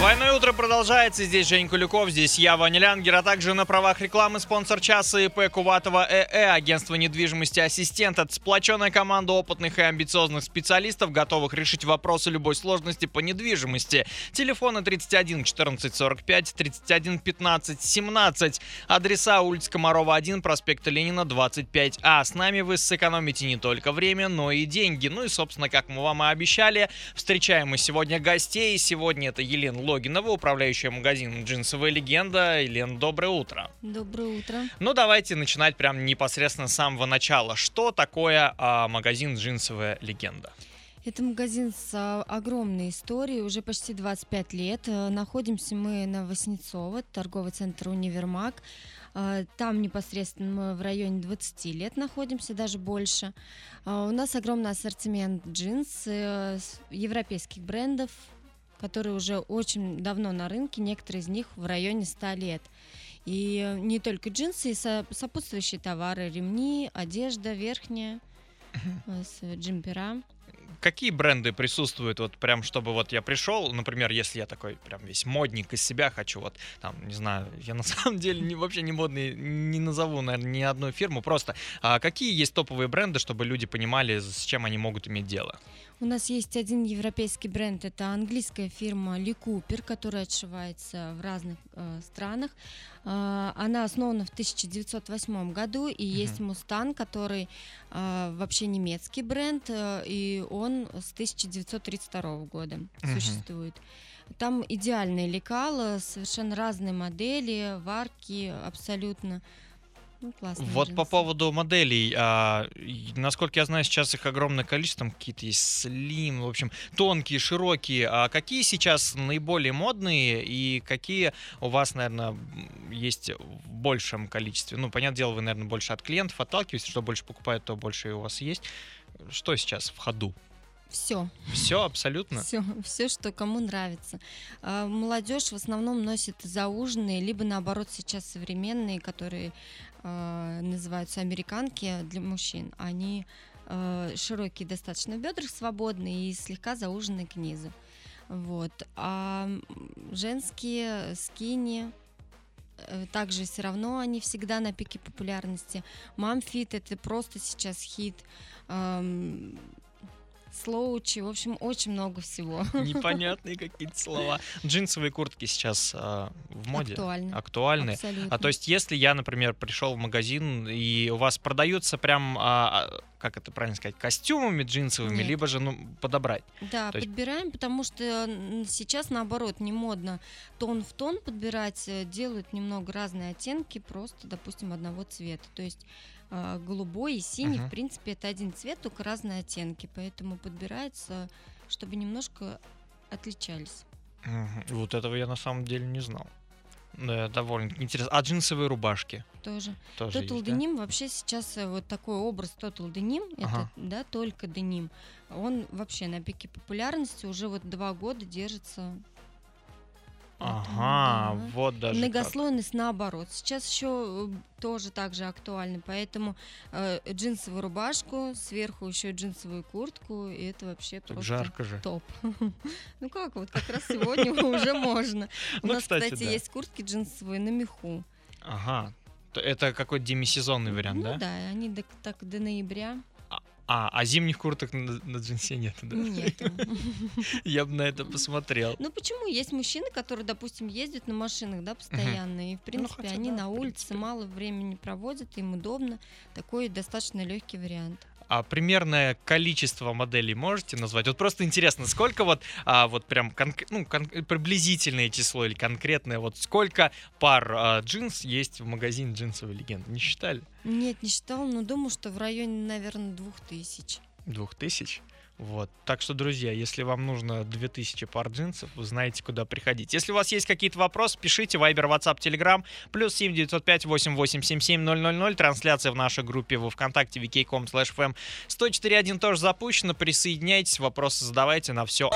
Двойное утро продолжается. Здесь Жень Куликов, здесь я, Ваня Лянгер, а также на правах рекламы спонсор часа ИП Куватова ЭЭ, агентство недвижимости «Ассистент». Это сплоченная команда опытных и амбициозных специалистов, готовых решить вопросы любой сложности по недвижимости. Телефоны 31 14 45, 31 15 17. Адреса улица Комарова 1, проспект Ленина 25А. С нами вы сэкономите не только время, но и деньги. Ну и, собственно, как мы вам и обещали, встречаем мы сегодня гостей. Сегодня это Елена Логинова, управляющая магазином «Джинсовая легенда». Елена, доброе утро. Доброе утро. Ну, давайте начинать прям непосредственно с самого начала. Что такое а, магазин «Джинсовая легенда»? Это магазин с а, огромной историей, уже почти 25 лет. Э, Находимся мы на Воснецово, торговый центр «Универмаг». Э, Там непосредственно мы в районе 20 лет находимся, даже больше. Э, У нас огромный ассортимент джинс европейских брендов, которые уже очень давно на рынке, некоторые из них в районе 100 лет. И не только джинсы, и со- сопутствующие товары, ремни, одежда верхняя, э, с джемпера. Какие бренды присутствуют, вот прям, чтобы вот я пришел, например, если я такой прям весь модник из себя хочу, вот там, не знаю, я на самом деле не, вообще не модный, не назову, наверное, ни одну фирму, просто а, какие есть топовые бренды, чтобы люди понимали, с чем они могут иметь дело? У нас есть один европейский бренд, это английская фирма Ли Купер, которая отшивается в разных э, странах. Э, она основана в 1908 году, и есть Мустан, который э, вообще немецкий бренд, э, и он с 1932 года Мгм. существует. Там идеальные лекала, совершенно разные модели, варки абсолютно. Ну, классные Вот по джинсы. поводу моделей, а, насколько я знаю, сейчас их огромное количество, там какие-то есть слим, в общем, тонкие, широкие. А какие сейчас наиболее модные и какие у вас, наверное, есть в большем количестве? Ну, понятное дело, вы, наверное, больше от клиентов отталкиваетесь, что больше покупают, то больше у вас есть. Что сейчас в ходу? Все. Все абсолютно? Все, все, что кому нравится. А, Молодежь в основном носит зауженные, либо наоборот сейчас современные, которые а, называются американки для мужчин. Они а, широкие достаточно в бедрах, свободные и слегка зауженные к низу. Вот. А женские скини э, также все равно они всегда на пике популярности. Мамфит это просто сейчас хит. Ам, Слоучи, в общем, очень много всего. Непонятные какие-то слова. Джинсовые куртки сейчас а, в моде? Актуально. Актуальны. Абсолютно. А то есть, если я, например, пришел в магазин и у вас продаются прям, а, а, как это правильно сказать, костюмами джинсовыми, Нет. либо же ну подобрать. Да, то есть- подбираем, потому что сейчас наоборот не модно тон в тон подбирать, э, делают немного разные оттенки, просто, допустим, одного цвета. То есть а, голубой и синий, Мгм. в принципе, это один цвет, только разные оттенки, поэтому подбирается, чтобы немножко отличались. Мгм. Вот этого я на самом деле не знал. Да, довольно интересно. А джинсовые рубашки Тоже. тоже Total есть, да? Denim вообще сейчас э, вот такой образ Total Denim, Ага. это да, только деним. Он вообще на пике популярности уже вот два года держится. Ага, да. вот даже как. Многослойность наоборот. Сейчас еще э, тоже так же актуальны, поэтому э, джинсовую рубашку, сверху еще джинсовую куртку, и это вообще Так просто жарко же. топ. Ну как, вот как раз сегодня уже можно. У Ну, нас, кстати, да. есть куртки джинсовые на меху. Ага. Это какой-то демисезонный вариант, Ну да? да, они так до ноября А, а зимних курток на, на джинсе нет, да? нету. Я бы на это посмотрел. Ну почему? Есть мужчины, которые, допустим, ездят на машинах, да, постоянно, и, в принципе, Ну, хотя они на улице принципе. мало времени проводят, им удобно. Такой достаточно легкий вариант. А примерное количество моделей можете назвать? Вот просто интересно, сколько вот, а, вот прям конк- ну, кон- приблизительное число или конкретное, вот сколько пар а, джинс есть в магазине джинсовой легенды? Не считали? Нет, не считал, но думаю, что в районе, наверное, двух тысяч. Двух тысяч? Вот. Так что, друзья, если вам нужно 2000 пар джинсов, вы знаете, куда приходить. Если у вас есть какие-то вопросы, пишите Viber, WhatsApp, Telegram, плюс 7 905 8877 000. Трансляция в нашей группе во Вконтакте vk.com slash fm 104.1 тоже запущена. Присоединяйтесь, вопросы задавайте на все.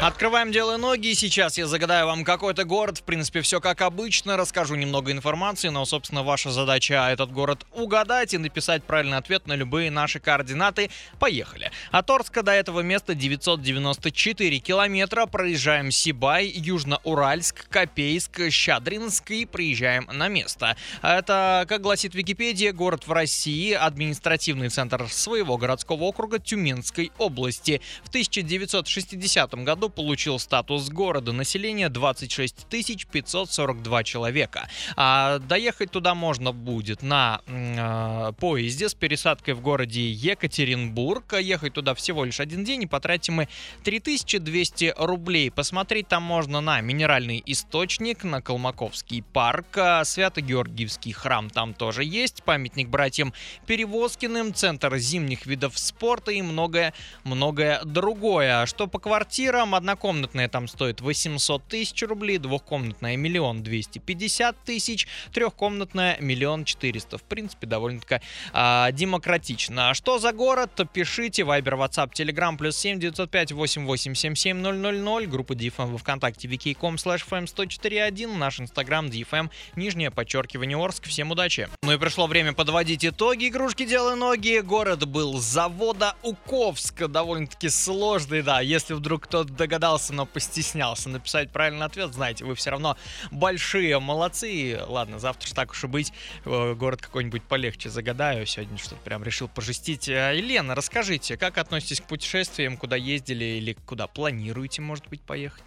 Открываем дело ноги. Сейчас я загадаю вам какой-то город. В принципе, все как обычно. Расскажу немного информации, но, собственно, ваша задача этот город угадать и написать правильный ответ на любые наши координаты. Поехали. От Орска Красноярска до этого места 994 километра. Проезжаем Сибай, Южноуральск, Копейск, Щадринск и приезжаем на место. Это, как гласит Википедия, город в России, административный центр своего городского округа Тюменской области. В 1960 году получил статус города. Население 26 542 человека. А доехать туда можно будет на э, поезде с пересадкой в городе Екатеринбург. Ехать туда всего лишь один день и потратим мы 3200 рублей. Посмотреть там можно на минеральный источник, на Калмаковский парк, а, Свято-Георгиевский храм там тоже есть, памятник братьям Перевозкиным, центр зимних видов спорта и многое-многое другое. Что по квартирам, однокомнатная там стоит 800 тысяч рублей, двухкомнатная миллион двести пятьдесят тысяч, трехкомнатная миллион четыреста. В принципе, довольно-таки а, демократично. А что за город? Пишите. Вайбер, WhatsApp, Telegram, плюс 7 905 8877 000. Группа DFM во Вконтакте, vk.com slash fm 104.1. Наш инстаграм DFM, нижнее подчеркивание Орск. Всем удачи. Ну и пришло время подводить итоги. Игрушки делай ноги. Город был завода Уковск. Довольно-таки сложный, да. Если вдруг кто-то догадался, но постеснялся написать правильный ответ, знаете, вы все равно большие молодцы. Ладно, завтра ж так уж и быть, э, город какой-нибудь полегче загадаю. Сегодня что-то прям решил пожестить. Э, Елена, расскажите, как относитесь к путешествиям, куда ездили или куда планируете, может быть, поехать?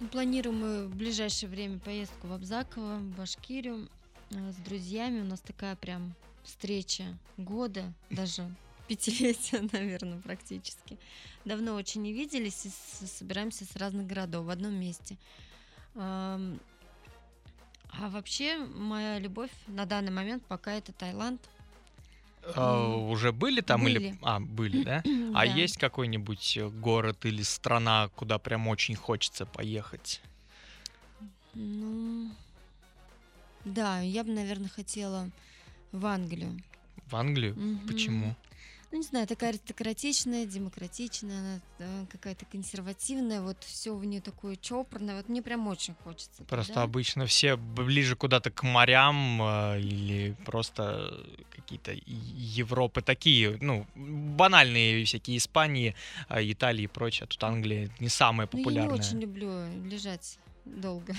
Ну, Планируем мы в ближайшее время поездку в Абзаково, в Башкирию э, с друзьями. У нас такая прям встреча года, даже пятилетия, наверное, практически. Давно очень не виделись и собираемся с разных городов в одном месте. А вообще моя любовь на данный момент пока это Таиланд. А, уже были там или... были. А, были, да? А Да. есть какой-нибудь э, город или страна, куда прям очень хочется поехать? Ну, да, я бы, наверное, хотела в Англию. В Англию? Мгм. Почему? Ну, не знаю, такая аристократичная, демократичная, она э, какая-то консервативная, вот все в нее такое чопорное. Вот мне прям очень хочется. Просто туда. обычно все ближе куда-то к морям э, или просто какие-то Европы такие, ну, банальные всякие Испании, а, Италии и прочее. А Тут Англия не самая Ну, я не популярная. очень люблю лежать долго.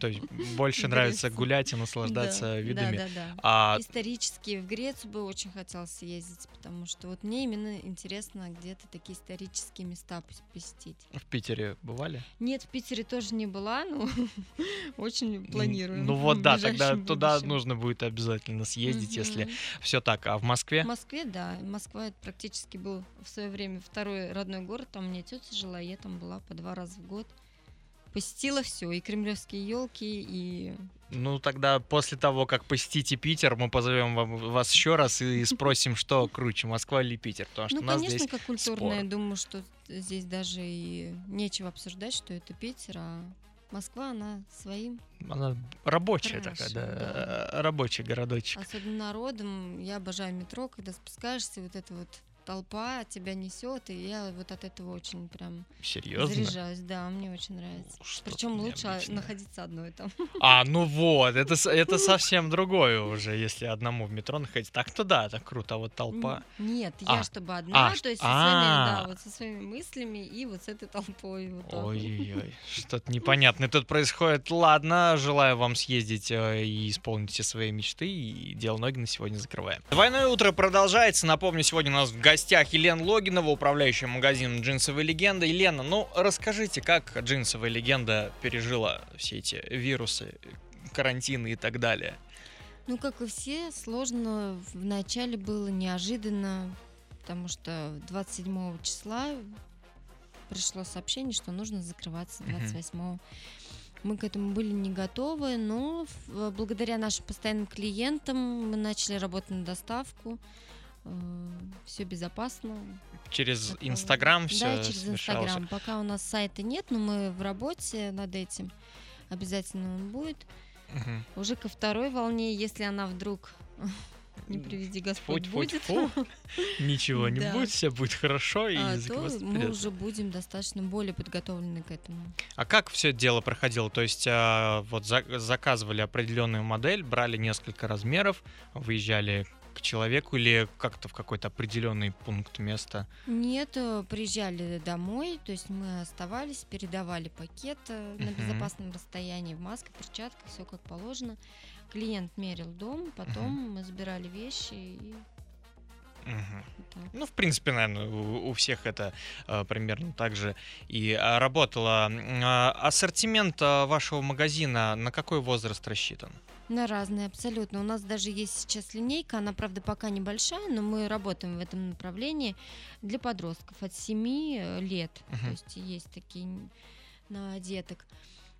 То есть больше нравится гулять и наслаждаться Да, видами. Да, да, да. А Исторически в Грецию бы очень хотелось съездить, потому что вот мне именно интересно где-то такие исторические места пос- посетить. в Питере бывали? Нет, в Питере тоже не была, но очень планирую. Ну вот да, тогда туда нужно будет обязательно съездить, если все так. А в Москве? В Москве, да. Москва это практически был в свое время второй родной город. Там у меня тетя жила, я там была по два раза в год. Посетила все, и кремлевские елки, и Ну тогда после того, как посетите Питер, мы позовем вам- вас еще раз и спросим, что круче, Москва или Питер, потому что ну, у нас конечно, здесь как культурно, я думаю, что здесь даже и нечего обсуждать, что это Питер, а Москва, она своим, она рабочая Хорошо, такая, да, да. рабочий городочек. особенно народом. Я обожаю метро, когда спускаешься, вот эта вот толпа тебя несет, и я вот от этого очень прям Серьезно? заряжаюсь. Да, мне очень нравится. Что-то Причем лучше необычное. находиться одной там. А, ну вот, это, это совсем другое уже, если одному в метро находиться. Так-то да, это круто, а вот толпа. Нет, А, я чтобы одна, а, то есть ш- со своими, а. да, вот со своими мыслями и вот с этой толпой. Вот. Ой-ой-ой, что-то непонятное тут происходит. Ладно, желаю вам съездить э, и исполнить все свои мечты. И дело ноги на сегодня закрываем. Двойное утро продолжается. Напомню, сегодня у нас в гостях Елена Логинова, управляющая магазином «Джинсовая легенда». Елена, ну расскажите, как «Джинсовая легенда» пережила все эти вирусы, карантины и так далее? Ну, как и все, сложно в начале было неожиданно, потому что 27 числа пришло сообщение, что нужно закрываться Мгм. 28 Мы к этому были не готовы, но благодаря нашим постоянным клиентам мы начали работать на доставку. Все безопасно. Через. Инстаграм все Да, через Инстаграм. Пока у нас сайта нет, но мы в работе над этим. Обязательно он будет. Уже ко второй волне, если она вдруг не приведи Господь будет, Фу-фу-фу. Ничего не Да. будет, все будет хорошо, и а, то мы уже будем достаточно более подготовлены к этому. А как все дело проходило? То есть а, вот за- заказывали определенную модель, брали несколько размеров, выезжали к человеку или как-то в какой-то определенный пункт места? Нет, э, приезжали домой, то есть мы оставались, передавали пакет э, на безопасном расстоянии, в маске, перчатках, все как положено. Клиент мерил дом, потом мы забирали вещи и. Ну, в принципе, наверное, у, у всех это э, примерно так же и а, работало. А, ассортимент вашего магазина на какой возраст рассчитан? На разные, абсолютно. У нас даже есть сейчас линейка, она, правда, пока небольшая, но мы работаем в этом направлении для подростков от 7 лет. Мгм. То есть есть такие на деток.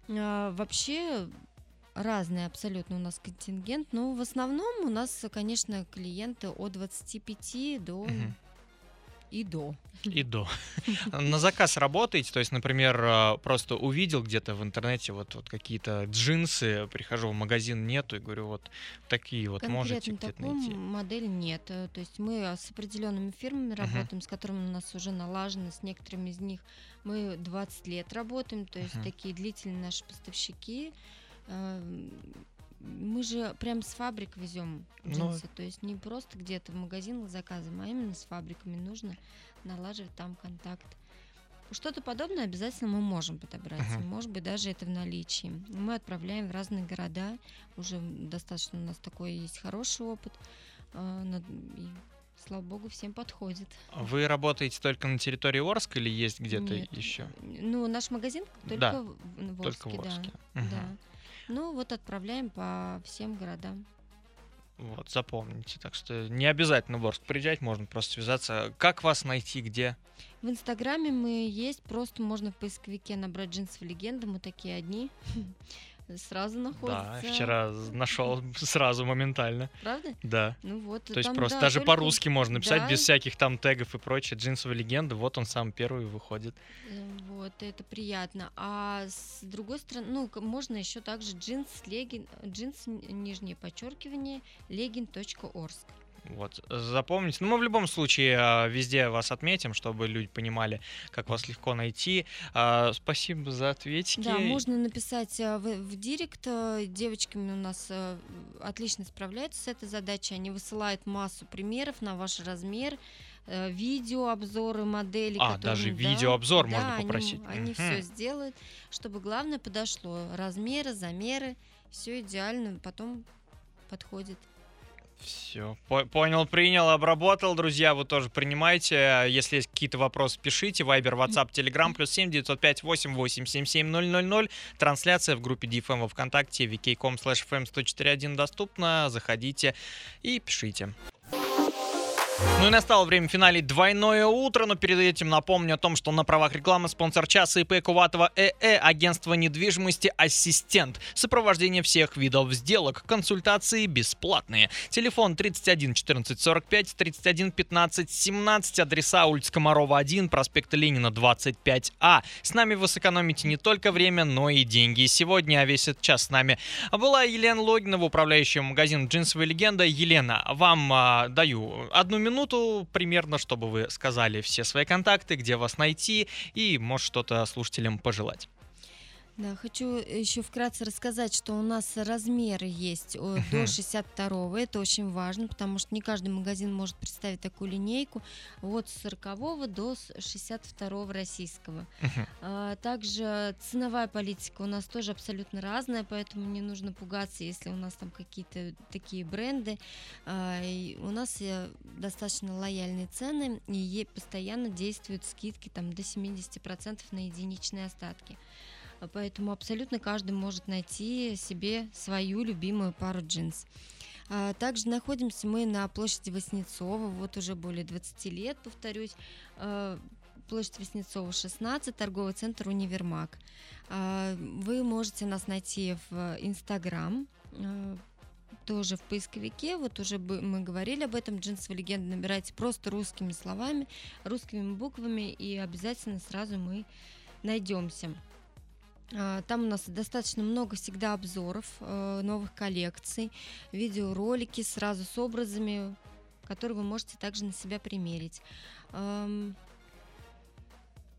А, вообще разный абсолютно у нас контингент, но в основном у нас, конечно, клиенты от 25 до Мгм. И до. И до. На заказ работаете? То есть, например, э, просто увидел где-то в интернете вот, вот какие-то джинсы, прихожу в магазин, нету, и говорю, вот такие вот можете Конкретно где-то такую найти. модель нет. Э, То есть мы а, с определенными фирмами работаем, с которыми у нас уже налажено, с некоторыми из них мы 20 лет работаем, то есть Мгм. такие длительные наши поставщики. Мы же прям с фабрик везем Ну, джинсы, то есть не просто где-то в магазинах заказываем, а именно с фабриками нужно налаживать там контакт. Что-то подобное обязательно мы можем подобрать, Мгм. может быть даже это в наличии. Мы отправляем в разные города, уже достаточно у нас такой есть хороший опыт, а, и, слава богу, всем подходит. Вы работаете только на территории Орска или есть где-то еще? Ну, наш магазин только Да, в, в Только Орске, в да. Орске. Мгм. да. Ну, вот отправляем по всем городам. Вот, запомните. Так что не обязательно в Орск приезжать, можно просто связаться. Как вас найти, где? В Инстаграме мы есть, просто можно в поисковике набрать джинсов легенды, мы такие одни. Сразу находится. Да, вчера нашел сразу, моментально. Правда? Да. Ну вот. То есть просто да, даже только, по-русски можно написать, да. без всяких там тегов и прочее. Джинсовая легенда, вот он сам первый выходит. э, Вот, это приятно. А с другой стороны, ну, можно еще также джинс, легин, джинс, нижнее подчеркивание, legin.orsk. Вот, запомните. Ну, мы в любом случае а, везде вас отметим, чтобы люди понимали, как вас легко найти. А, Спасибо за ответики. Да, можно написать э, в, в директ. э, Девочками у нас э, отлично справляются с этой задачей. Они высылают массу примеров на ваш размер, видеообзоры моделей. А, которые- даже да, видеообзор да, можно они- попросить. Они, Мгм. все сделают, чтобы главное подошло. Размеры, замеры, все идеально, потом подходит. Все, понял, принял, обработал. Друзья, вы тоже принимайте. Если есть какие-то вопросы, пишите. Вайбер, WhatsApp, Telegram, плюс 7 905 88 77 000. Трансляция в группе DFM во Вконтакте, vk.com slash fm 1041 доступна. Заходите и пишите. Ну и настало время финалить двойное утро, но перед этим напомню о том, что на правах рекламы спонсор часа ИП Куватова ЭЭ, агентство недвижимости «Ассистент». Сопровождение всех видов сделок, консультации бесплатные. Телефон 31 14 45, 31 15 17, адреса улица Комарова 1, проспект Ленина 25А. С нами вы сэкономите не только время, но и деньги. Сегодня, а весь этот час с нами была Елена Логинова, управляющая магазином «Джинсовая легенда». Елена, вам а, даю одну минуту примерно, чтобы вы сказали все свои контакты, где вас найти и, может, что-то слушателям пожелать. Да, хочу еще вкратце рассказать, что у нас размеры есть до 62 это очень важно, потому что не каждый магазин может представить такую линейку, вот с 40 до с 62 российского. А, Также ценовая политика у нас тоже абсолютно разная, поэтому не нужно пугаться, если у нас там какие-то такие бренды. А, У нас э, достаточно лояльные цены, и постоянно действуют скидки там, до 70% на единичные остатки. Поэтому абсолютно каждый может найти себе свою любимую пару джинс. А, Также находимся мы на площади Воснецова, вот уже более 20 лет, повторюсь. А, Площадь Воснецова, 16, торговый центр «Универмаг». А, Вы можете нас найти в Инстаграм, тоже в поисковике, вот уже мы говорили об этом, джинсовая легенда, набирайте просто русскими словами, русскими буквами, и обязательно сразу мы найдемся. А, Там у нас достаточно много всегда обзоров э, новых коллекций, видеоролики сразу с образами, которые вы можете также на себя примерить.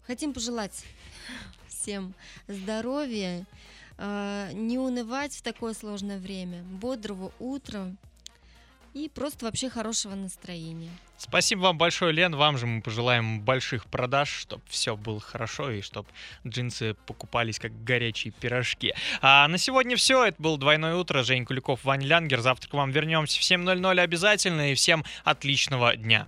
Хотим пожелать всем здоровья, э, не унывать в такое сложное время, бодрого утра, и просто вообще хорошего настроения. Спасибо вам большое, Лен. Вам же мы пожелаем больших продаж, чтобы все было хорошо и чтобы джинсы покупались как горячие пирожки. А на сегодня все. Это было «Двойное утро». Жень Куликов, Ваня Лянгер. Завтра к вам вернемся в 7.00 обязательно. И всем отличного дня.